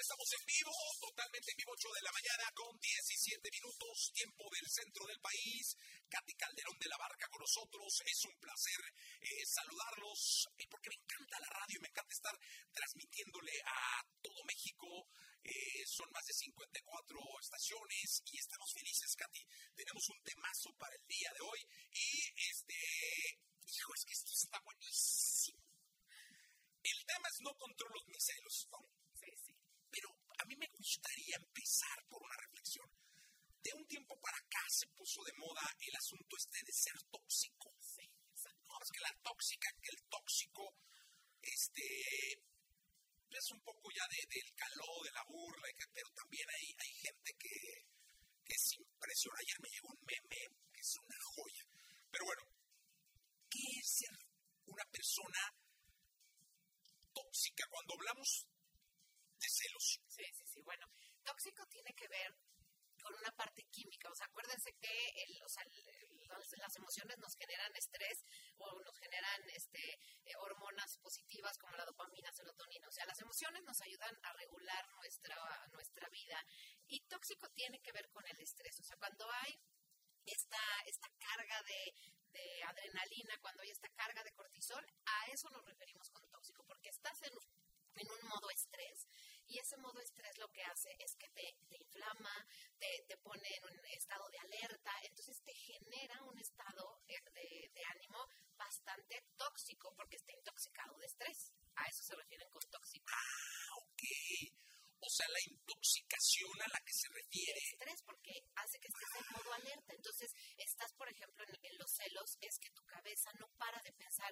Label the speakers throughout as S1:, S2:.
S1: estamos en vivo, totalmente en vivo, 8 de la mañana con 17 minutos, tiempo del centro del país. Katy Calderón de la Barca con nosotros. Es un placer eh, saludarlos, porque me encanta la radio y me encanta estar transmitiéndole a todo México. Eh, son más de 54 estaciones y estamos felices, Katy. Tenemos un temazo para el día de hoy y este, hijo, es que esto está buenísimo. El tema es no controlo mis celos, ¿no? Pero a mí me gustaría empezar por una reflexión. De un tiempo para acá se puso de moda el asunto este de ser tóxico. No, es que la tóxica, que el tóxico, este, es un poco ya de, del calor, de la burla, pero también hay, hay gente que se impresiona. Ayer me llegó un meme que es una joya. Pero bueno, ¿qué es ser una persona tóxica? Cuando hablamos de celos.
S2: Sí, sí, sí. Bueno, tóxico tiene que ver con una O acuérdense que el, o sea, las emociones nos generan estrés o nos generan este, eh, hormonas positivas como la dopamina, serotonina. O sea, las emociones nos ayudan a regular nuestra, nuestra vida. Y tóxico tiene que ver con el estrés. O sea, cuando hay esta, esta carga de, adrenalina, cuando hay esta carga de cortisol, a eso nos referimos con tóxico, porque estás en un modo estrés. Y ese modo estrés lo que hace es que te, te inflama, te, te, pone en un estado de alerta, entonces te genera un estado de, de, ánimo bastante tóxico porque está intoxicado de estrés. A eso se refieren con tóxico.
S1: Ah, ok. O sea, la intoxicación a la que se refiere.
S2: El estrés, porque hace que estés en modo alerta. Entonces, estás, por ejemplo, en, los celos, es que tu cabeza no para de pensar,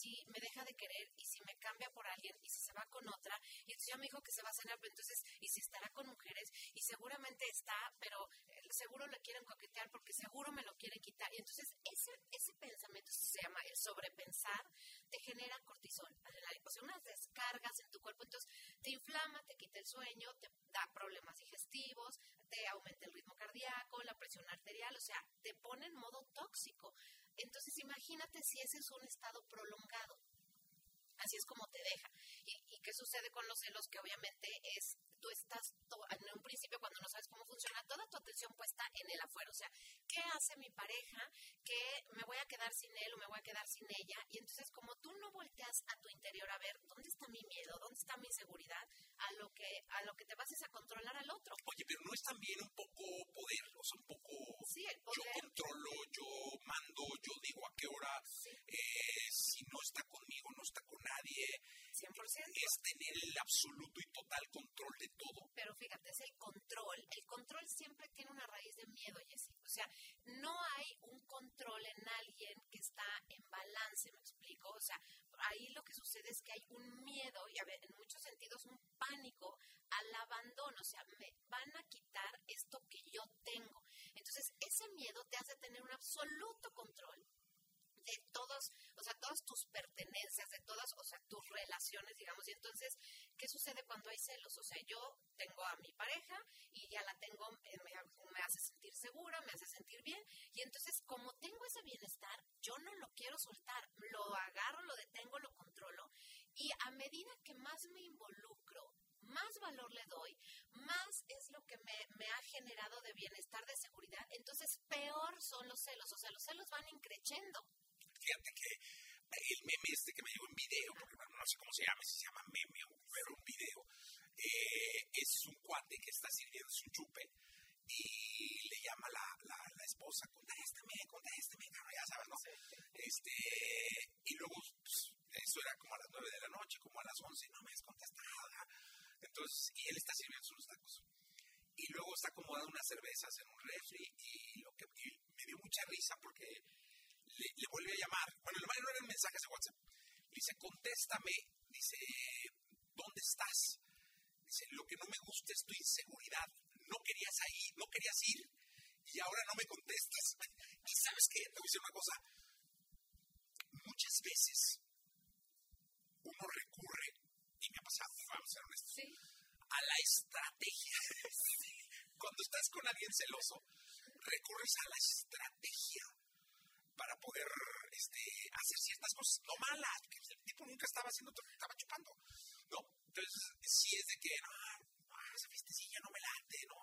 S2: si me deja de querer, y si me cambia por alguien, y si se va con otra, y entonces ya me dijo que se va a cenar, pero entonces, y si estará con mujeres, y seguramente está, pero eh, seguro le quieren coquetear porque seguro me lo quiere quitar. Y entonces, ese, ese pensamiento se llama el sobrepensar, te genera cortisol, adrenalina, o unas descargas en tu cuerpo, entonces te inflama, te quita el sueño te da problemas digestivos, te aumenta el ritmo cardíaco, la presión arterial, o sea, te pone en modo tóxico. Entonces imagínate si ese es un estado prolongado. Así es como te deja. ¿Y, ¿Y, qué sucede con los celos? Que obviamente es tú estás en un principio cuando no sabes cómo funciona, toda tu atención puesta en el afuera. O sea, ¿qué hace mi pareja que me voy a quedar sin él o me voy a quedar sin ella? Y entonces como tú no volteas a tu interior a ver dónde está mi miedo, dónde está mi inseguridad, a lo que a lo que te vas es a controlar al otro.
S1: Oye, pero no es también un poco poder, o sea, un poco
S2: sí, el poder.
S1: yo controlo, yo mando, yo digo a qué hora, eh, si no está conmigo, no está con nadie.
S2: 100%.
S1: Es tener el absoluto y total control de todo.
S2: Pero fíjate, es el control. El control siempre tiene una raíz de miedo, Jessy. O sea, no hay un control en alguien que está en balance, me explico. O sea, ahí lo que sucede es que hay un miedo y a ver, en muchos sentidos un pánico al abandono. O sea, me van a quitar esto que yo tengo. Entonces, ese miedo te hace tener un absoluto control de todos, o sea, todas tus pertenencias, de todas, o sea, tus relaciones, digamos. Y entonces, ¿qué sucede cuando hay celos? O sea, yo tengo a mi pareja y ya la tengo, eh, me, hace sentir segura, me hace sentir bien. Y entonces, como tengo ese bienestar, yo no lo quiero soltar, lo agarro, lo detengo, lo controlo. Y a medida que más me involucro, más valor le doy, más es lo que me, me, ha generado de bienestar, de seguridad. Entonces, peor son los celos. O sea, los celos van increciendo.
S1: Fíjate que el meme este que me llegó en video, porque no sé cómo se llama, si se llama meme o pero un video, eh, es un cuate que está sirviendo su chupe y le llama la, la, la esposa, contéstame, contéstame, ya sabes, ¿no? Este, y luego, pues, eso era como a las nueve de la noche, como a las once, no me has contestado. Entonces, y él está sirviendo sus tacos. Y luego está acomodando unas cervezas en un refri y lo que y me dio mucha risa porque le, le vuelve a llamar. Bueno, le no eran mensajes de WhatsApp. Le dice, contéstame. Dice, ¿dónde estás? Dice, lo que no me gusta es tu inseguridad. No querías ir, no querías ir y ahora no me contestas. ¿Y sabes qué? Te voy a decir una cosa. Muchas veces uno recurre, y me ha pasado, vamos a ser honestos,
S2: sí.
S1: a la estrategia. Cuando estás con alguien celoso, recurres a la estrategia para poder este, hacer ciertas cosas no malas, porque el tipo nunca estaba haciendo, estaba chupando, ¿no? Entonces, si es de que, no, esa fiestecilla no me late, no.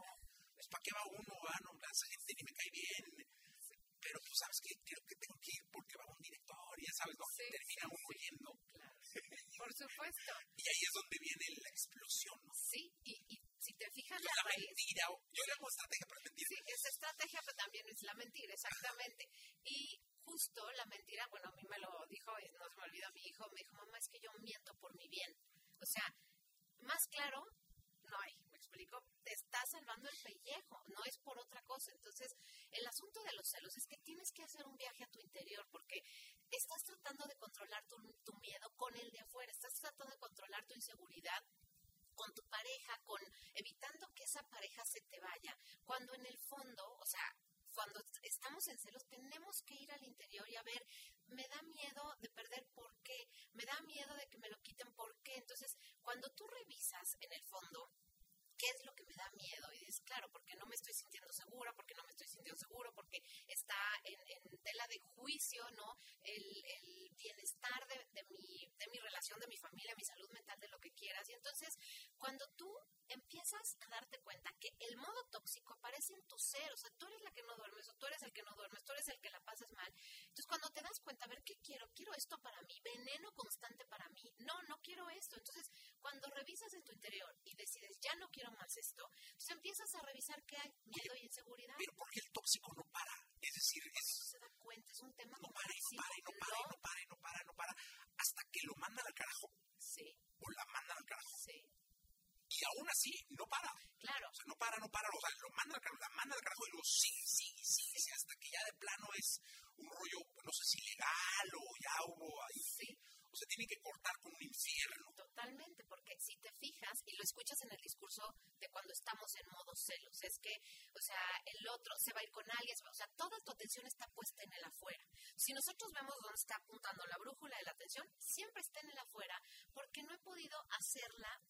S1: Pues, ¿para qué va uno? Ah, no, esa gente ni me cae bien. Pero, pues, ¿sabes qué? Creo que tengo que ir porque va un director, ya sabes, ¿no? Termina uno yendo.
S2: Claro. Por supuesto.
S1: y ahí es donde viene la explosión, ¿no?
S2: Sí,
S1: la, mentira, yo le hago estrategia para.
S2: Sí, es estrategia, pero también es la mentira, exactamente. Y justo la mentira, bueno, a mí me lo dijo, no se me olvida mi hijo, me dijo, mamá, es que yo miento por mi bien. O sea, más claro, no hay, me explico, te está salvando el pellejo, no es por otra cosa. Entonces, el asunto de los celos es que tienes que hacer un viaje a tu interior porque estás tratando de controlar tu, tu miedo con el de afuera, estás tratando de controlar tu inseguridad con tu pareja, con evitando que esa pareja se te vaya, cuando en el fondo, o sea, cuando estamos en celos tenemos que ir al interior y a ver, me da miedo de perder por qué, me da miedo de que me lo quiten por qué. Entonces, cuando tú revisas en el fondo qué es lo que me da miedo y dices, claro, porque no me estoy sintiendo segura, porque no me estoy sintiendo seguro, porque está en, tela de juicio, ¿no? El, el bienestar de, de, mi, de mi relación, de mi familia, mi salud mental, de lo que quieras. Y entonces, cuando tú empiezas a darte cuenta que el modo tóxico aparece en tu ser, o sea, tú eres la que no duermes, o tú eres el que no duermes, tú eres el que la pasas mal. Entonces, cuando te das cuenta, a ver, ¿qué quiero? Quiero esto para mí, veneno constante para mí. No, no quiero esto. Entonces, cuando revisas en tu interior y decides, ya no quiero más esto, entonces empiezas a revisar qué hay, miedo y inseguridad.
S1: Pero porque el tóxico no para. Es decir, es...
S2: se da cuenta, es un tema
S1: no para, no para, no para, no para, no para, no para, hasta que lo manda al carajo.
S2: Sí.
S1: O la manda al carajo.
S2: Sí
S1: y aún así no para.
S2: Claro.
S1: O sea, no para, no para, o sea, lo manda al carajo, la manda al carajo y lo sigue, sigue, sigue, sigue, hasta que ya de plano es un rollo, no sé si legal o ya hubo ahí.
S2: Sí.
S1: O sea, tiene que cortar con un infierno.
S2: Totalmente, porque si te fijas y lo escuchas en el discurso de cuando estamos en modo celos, es que, o sea, el otro se va a ir con alguien, o sea, toda tu atención está puesta en el afuera. Si nosotros vemos dónde está apuntando la brújula de la atención, siempre está en el afuera, porque no he podido hacerla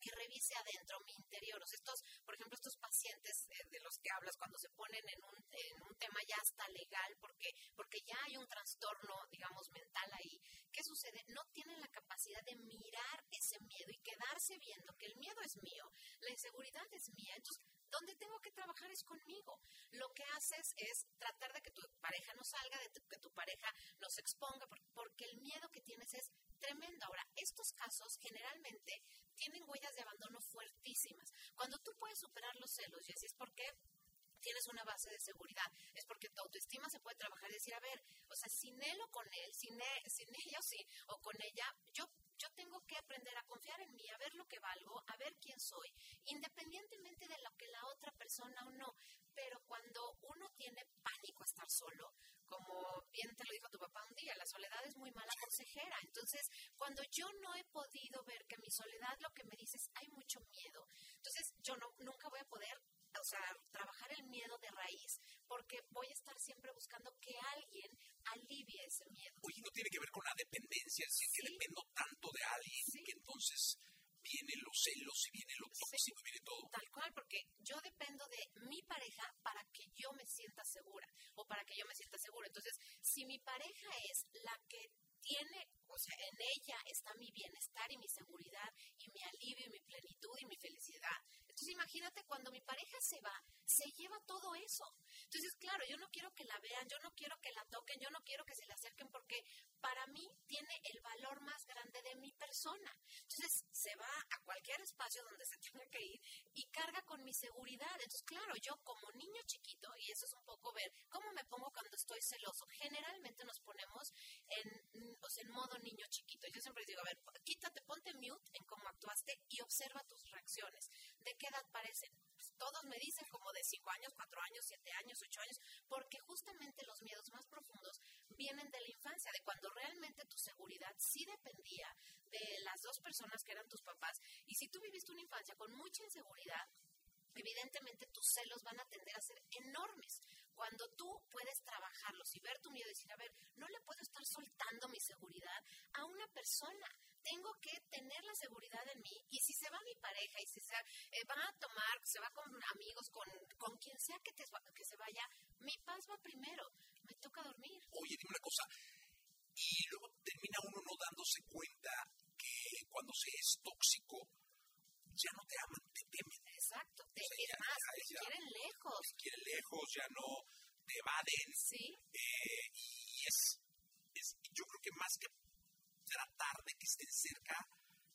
S2: que revise adentro mi interior. O sea, estos, por ejemplo, estos pacientes eh, de los que hablas cuando se ponen en un, en un tema ya hasta legal, porque, porque ya hay un trastorno, digamos, mental ¿qué sucede? No tienen la capacidad de mirar ese miedo y quedarse viendo que el miedo es mío, la inseguridad es mía. Entonces, donde tengo que trabajar es conmigo. Lo que haces es tratar de que tu pareja no salga, de que tu pareja no se exponga, porque el miedo que tienes es tremendo. Ahora, estos casos generalmente tienen huellas de abandono fuertísimas. Cuando tú puedes superar los celos, y así es porque tienes una base de seguridad, es porque tu autoestima se puede trabajar y decir, a ver, o sea, sin él o con él, sin, él, sin ella o sí, o con ella, yo yo tengo que aprender a confiar en mí, a ver lo que valgo, a ver quién soy, independientemente de lo que la otra persona o no. Pero cuando uno tiene pánico a estar solo, como bien te lo dijo tu papá un día, la soledad es muy mala consejera. Entonces, cuando yo no he podido ver que mi soledad lo que me dice es hay mucho miedo, entonces yo no, nunca voy a poder o sea, trabajar el miedo de raíz, porque voy a estar siempre buscando que alguien alivie ese miedo.
S1: Oye, no tiene que ver con la dependencia, es decir, que dependo tanto de alguien que entonces vienen los celos y viene lo tóxico y viene todo.
S2: Tal cual, porque yo dependo de mi pareja para que yo me sienta segura o para que yo me sienta segura. Entonces, si mi pareja es la que tiene, o sea, en ella está mi bienestar y mi seguridad y mi alivio y mi plenitud y mi felicidad. Entonces imagínate cuando mi pareja se va, se lleva todo eso. Entonces, claro, yo no quiero que la vean, yo no quiero que la toquen, yo no quiero que se le acerquen porque para mí tiene el valor más grande de mi persona. Entonces, se va a cualquier espacio donde se tenga que ir y carga con mi seguridad. Entonces, claro, yo como niño chiquito, y eso es un poco ver cómo me pongo cuando estoy celoso, generalmente nos ponemos en, o sea, en modo niño chiquito. Yo siempre digo, a ver, quítate, ponte mute en cómo actuaste y observa tus reacciones. ¿De qué edad parecen? Pues, todos me dicen como de 5 años, 4 años, 7 años, 8 años, porque justamente los miedos más profundos vienen de la infancia, de cuando realmente tu seguridad sí dependía de las dos personas que eran tus papás. Y si tú viviste una infancia con mucha inseguridad, evidentemente tus celos van a tender a ser enormes. Cuando tú puedes trabajarlos y ver tu miedo y decir, a ver, no le puedo estar soltando mi seguridad a una persona. Tengo que tener la seguridad en mí. Y si se va mi pareja y si se eh, va a tomar, se va con amigos, con, con quien sea que, te, que se vaya, mi paz va primero. Me toca dormir.
S1: Oye, dime una cosa. Y luego termina uno no dándose cuenta que cuando se es tóxico, ya no te aman, te temen. ya
S2: quieren lejos.
S1: te lejos, ya no te evaden.
S2: Sí,
S1: eh, y es, es, yo creo que más que tratar de que estén cerca,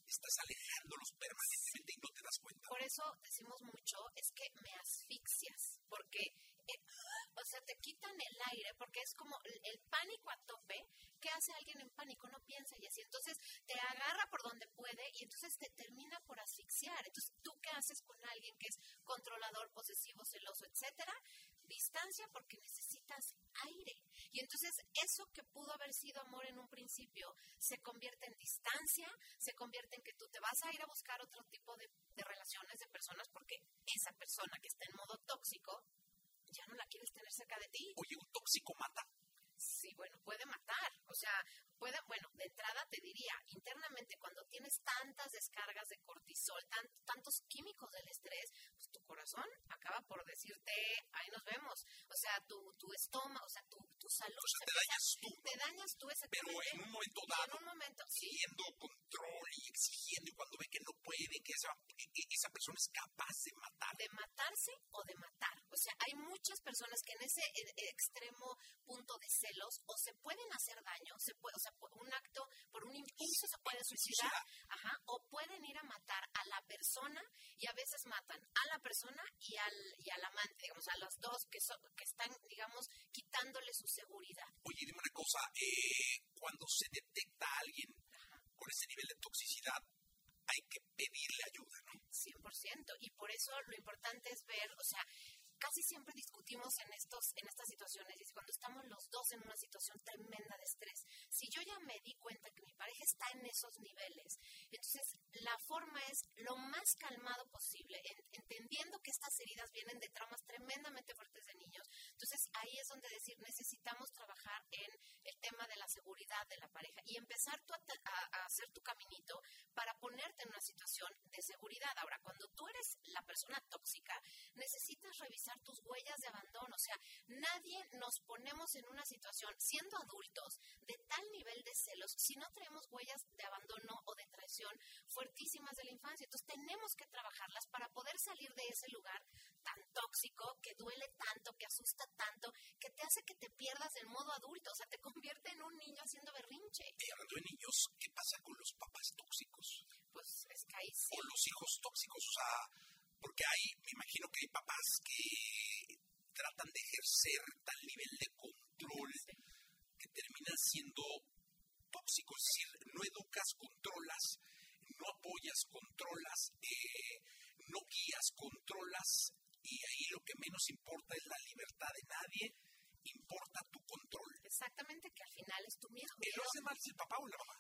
S1: estás alejándolos permanentemente y no te das cuenta.
S2: por eso decimos mucho, es que me asfixias, porque, eh, o sea, te quitan el aire, porque es como el, el pánico a tope. ¿Qué hace alguien en pánico? No piensa y así. Entonces te agarra por donde puede y entonces te termina por asfixiar. Entonces, ¿tú qué haces con alguien que es controlador, posesivo, celoso, etcétera? Distancia porque necesitas aire. Y entonces eso que pudo haber sido amor en un principio se convierte en distancia, se convierte en que tú te vas a ir a buscar otro tipo de, de relaciones, de personas, porque esa persona que está en modo tóxico ya no la quieres tener cerca de ti.
S1: Oye, un tóxico mata.
S2: Sí, bueno, puede matar. O sea, puede, bueno, de entrada te diría, internamente cuando tienes tantas descargas de cortisol, tan- tantos químicos del estrés, pues tu corazón acaba por decirte, ahí nos vemos. O sea, tu, tu estómago, o sea, tu, tu salud
S1: O sea,
S2: se
S1: te
S2: empieza-
S1: dañas tú,
S2: te dañas tú
S1: pero
S2: exactamente.
S1: en un momento dado,
S2: en un momento, sí,
S1: exigiendo control y exigiendo, y cuando ve que no puede, que esa, que esa persona es capaz de matar.
S2: de matarse o de matar. O sea, hay muchas personas que en ese eh, extremo punto de celos o se pueden hacer daño, se puede, o sea, por un acto, por un impulso se pueden suicidar, ajá, o pueden ir a matar a la persona y a veces matan a la persona y al, y al amante, digamos, a los dos que, son, que están, digamos, quitándole su seguridad.
S1: Oye, dime una cosa, eh, cuando se detecta a alguien con ese nivel de toxicidad, hay que pedirle ayuda, ¿no?
S2: 100%. Y por eso lo importante es ver, o sea, casi siempre discutimos en estos en estas situaciones y cuando estamos los dos en una situación tremenda de estrés. Si yo ya me di cuenta que mi pareja está en esos niveles, entonces la forma es lo más calmado posible, en- entendiendo que estas heridas vienen de traumas tremendamente fuertes de niños. Entonces ahí es donde decir necesitamos trabajar en el tema de la seguridad de la pareja y empezar tú a, a- a hacer tu caminito para ponerte en una situación de seguridad. Ahora, cuando tú eres la persona tóxica, necesitas revisar tus huellas de abandono. O sea, nadie nos ponemos en una situación, siendo adultos, de tal nivel de celos, si no tenemos huellas de abandono o de traición fuertísimas de la infancia. Entonces, tenemos que trabajarlas para poder salir de ese lugar tan tóxico, que duele tanto, que asusta tanto, que te hace que te pierdas en modo adulto. O sea, te convierte en un niño haciendo berrinche.
S1: Y hablando de niños, ¿qué pasa con los papás tóxicos?
S2: Pues es que ahí sí.
S1: O los hijos tóxicos, o sea, porque hay, me imagino que hay papás que tratan de ejercer tal nivel de control que terminan siendo tóxicos, es decir, no educas, controlas, no apoyas, controlas, eh, no guías, controlas, y ahí lo que menos importa es la libertad de nadie, importa tu control.
S2: Exactamente, que al final es tu miedo.
S1: ¿El lo hace mal es el papá o la mamá?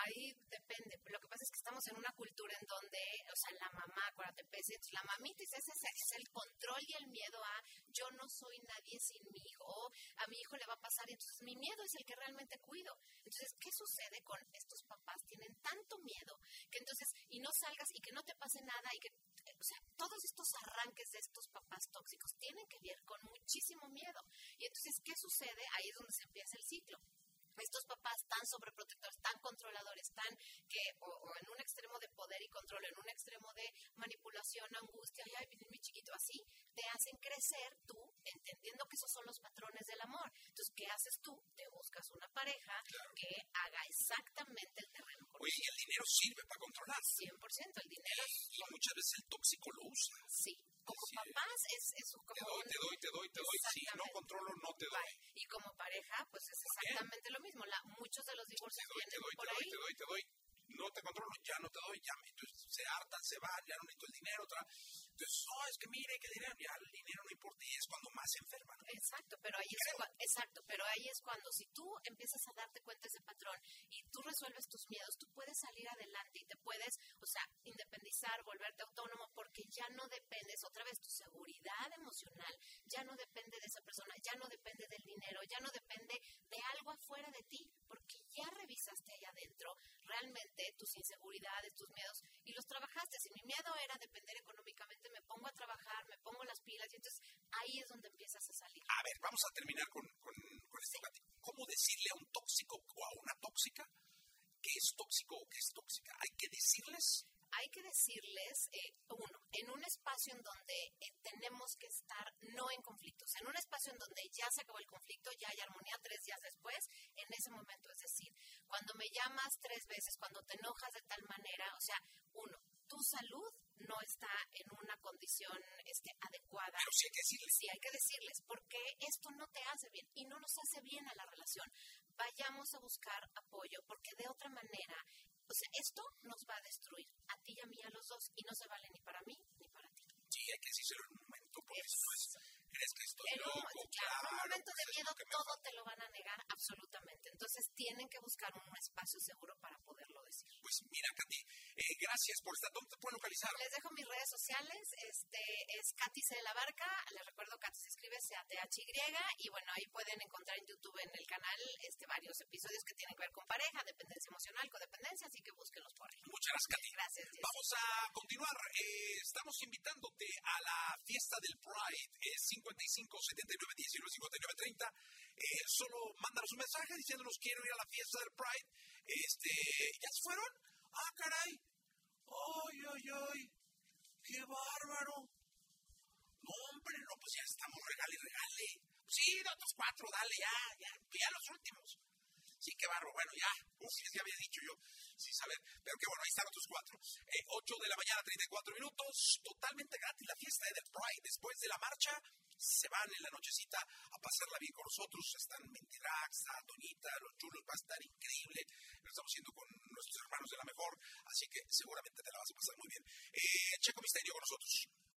S2: Ahí depende. Lo que pasa es que estamos en una cultura en donde, o sea, la mamá, acuérdate, pese, la mamita es, ese, es el control y el miedo a yo no soy nadie sin mi hijo, o a mi hijo le va a pasar, y entonces mi miedo es el que realmente cuido. Entonces, ¿qué sucede con estos papás? Tienen tanto miedo que entonces, y no salgas y que no te pase nada, y que, o sea, todos estos arranques de estos papás tóxicos tienen que ver con muchísimo miedo. Y entonces, ¿qué sucede? Ahí es donde se empieza el ciclo estos papás tan sobreprotectores, tan controladores, tan que o, o en un extremo de poder y control, en un extremo de manipulación, angustia, ay, ay, mi chiquito, así, te hacen crecer tú entendiendo que esos son los patrones del amor. Entonces, ¿qué haces tú? Te buscas una pareja que haga exactamente el terreno
S1: Oye, y el dinero sirve para controlar.
S2: 100%. El dinero,
S1: Y muchas veces el tóxico lo usa.
S2: sí. Como
S1: Sí.
S2: papás es, es
S1: Te
S2: como
S1: doy,
S2: un-
S1: te doy, te doy, te doy. Si no controlo, no te doy.
S2: Bye. Y como pareja, pues es exactamente lo mismo. La, muchos de los
S1: Te
S2: divorcios
S1: doy, te
S2: vienen
S1: doy,
S2: por
S1: te doy,
S2: ahí.
S1: te doy, te doy. No te controlo, ya no te doy, ya me. Entonces se hartan, se van, ya no necesito el dinero. Otra. Entonces, no, es que mire, que dinero, ya el dinero no importa. Y es cuando más se enferman. ¿no?
S2: Exacto, pero ahí es
S1: Creo.
S2: cua- exacto, pero ahí es cuando si tú empiezas a darte cuenta de ese patrón y tú resuelves tus miedos, tú puedes salir adelante y te puedes, o sea, independizar, volverte autónomo porque ya no dependes otra vez tu seguridad emocional, ya no depende de esa persona, ya no depende del dinero, ya no depende de algo afuera de ti, porque ya revisaste allá adentro realmente tus inseguridades, tus miedos y los trabajaste. Si mi miedo era depender económicamente, me pongo a trabajar, me pongo las pilas y entonces ahí es donde empiezas a salir.
S1: A ver, vamos a terminar con, con, con este debate. ¿Cómo decirle a un tóxico o a una tóxica que es tóxico o que es tóxica? Hay que decirles.
S2: Hay que decirles, eh, uno, en un espacio en donde eh, tenemos que estar no en conflictos, en un espacio en donde ya se acabó el conflicto, ya hay armonía tres días después, en ese momento, es decir, cuando me llamas tres veces, cuando te enojas de tal manera, o sea, uno, tu salud no está en una condición este, adecuada.
S1: Pero sí hay que decirles.
S2: Sí hay que decirles, porque esto no te hace bien y no nos hace bien a la relación. Vayamos a buscar apoyo, porque de otra manera, o sea, esto nos va a destruir a ti y a mí, a los dos, y no se vale ni para mí ni para ti.
S1: Sí, hay que decírselo en un momento, porque
S2: Es-
S1: eso es, crees que estoy
S2: En un,
S1: loco,
S2: claro, en un
S1: claro,
S2: momento
S1: pues
S2: de miedo todo te lo van a negar absolutamente. Entonces tienen que buscar un espacio seguro para poderlo decir.
S1: Pues mira, Katy, eh, gracias por estar. ¿Dónde te pueden localizar?
S2: Les dejo mis redes sociales, este es Katy C. de la Barca, les recuerdo Katy se escribe C-A-T-H-Y y bueno, ahí pueden encontrar en YouTube en el canal este varios episodios que tienen que ver con pareja, dependencia emocional, codependencia, así que búsquenlos por ahí.
S1: Muchas gracias, Katy.
S2: Gracias.
S1: Vamos a continuar. Eh, estamos invitándote a la fiesta del Pride. Es 55 79 19 59 30. Eh, solo mándanos un mensaje diciéndonos quiero ir a la fiesta del Pride. Este, ¿Ya se fueron? Ah, caray. Ay, ay, ay. Qué bárbaro. No, hombre, no, pues ya estamos regale regale. Sí, de otros cuatro, dale, ya, ya, ya los últimos. Sí, qué barro. Bueno, ya. Uf, ya había dicho yo. Sin saber. Pero que bueno, ahí están otros cuatro. Eh, 8 de la mañana, 34 minutos. Totalmente gratis la fiesta de The Pride. Después de la marcha, se van en la nochecita a pasarla bien con nosotros. Están Mentidrax, está Doñita, los chulos. Va a estar increíble. Lo estamos haciendo con nuestros hermanos de la mejor. Así que seguramente te la vas a pasar muy bien. Eh, Checo Misterio con nosotros.